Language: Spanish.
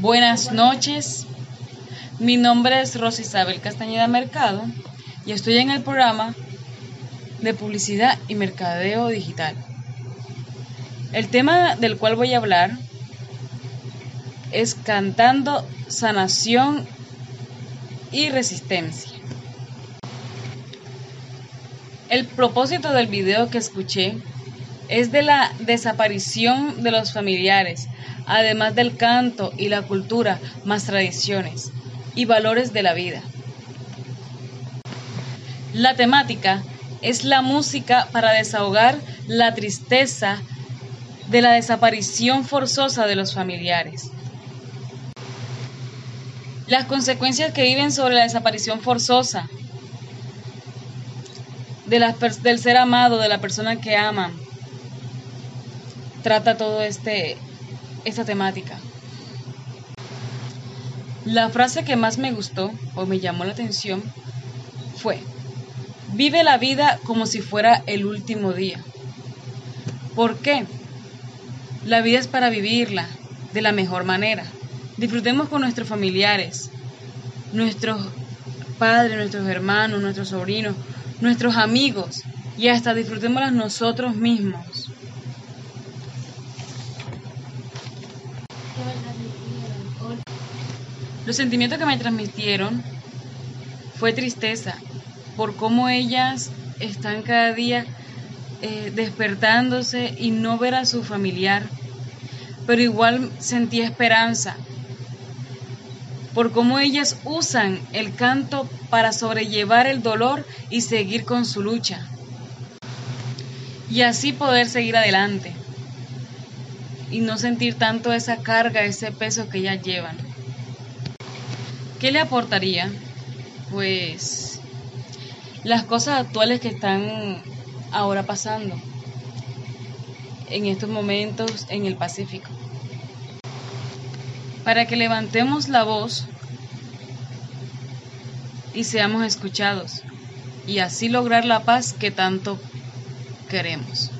Buenas noches, mi nombre es Rosisabel Castañeda Mercado y estoy en el programa de publicidad y mercadeo digital. El tema del cual voy a hablar es cantando sanación y resistencia. El propósito del video que escuché es de la desaparición de los familiares, además del canto y la cultura, más tradiciones y valores de la vida. La temática es la música para desahogar la tristeza de la desaparición forzosa de los familiares. Las consecuencias que viven sobre la desaparición forzosa de del ser amado, de la persona que aman, trata todo este esta temática. La frase que más me gustó o me llamó la atención fue, vive la vida como si fuera el último día. ¿Por qué? La vida es para vivirla de la mejor manera. Disfrutemos con nuestros familiares, nuestros padres, nuestros hermanos, nuestros sobrinos, nuestros amigos y hasta disfrutémoslas nosotros mismos. Los sentimientos que me transmitieron fue tristeza por cómo ellas están cada día eh, despertándose y no ver a su familiar, pero igual sentí esperanza por cómo ellas usan el canto para sobrellevar el dolor y seguir con su lucha. Y así poder seguir adelante y no sentir tanto esa carga, ese peso que ellas llevan. ¿Qué le aportaría? Pues las cosas actuales que están ahora pasando en estos momentos en el Pacífico. Para que levantemos la voz y seamos escuchados y así lograr la paz que tanto queremos.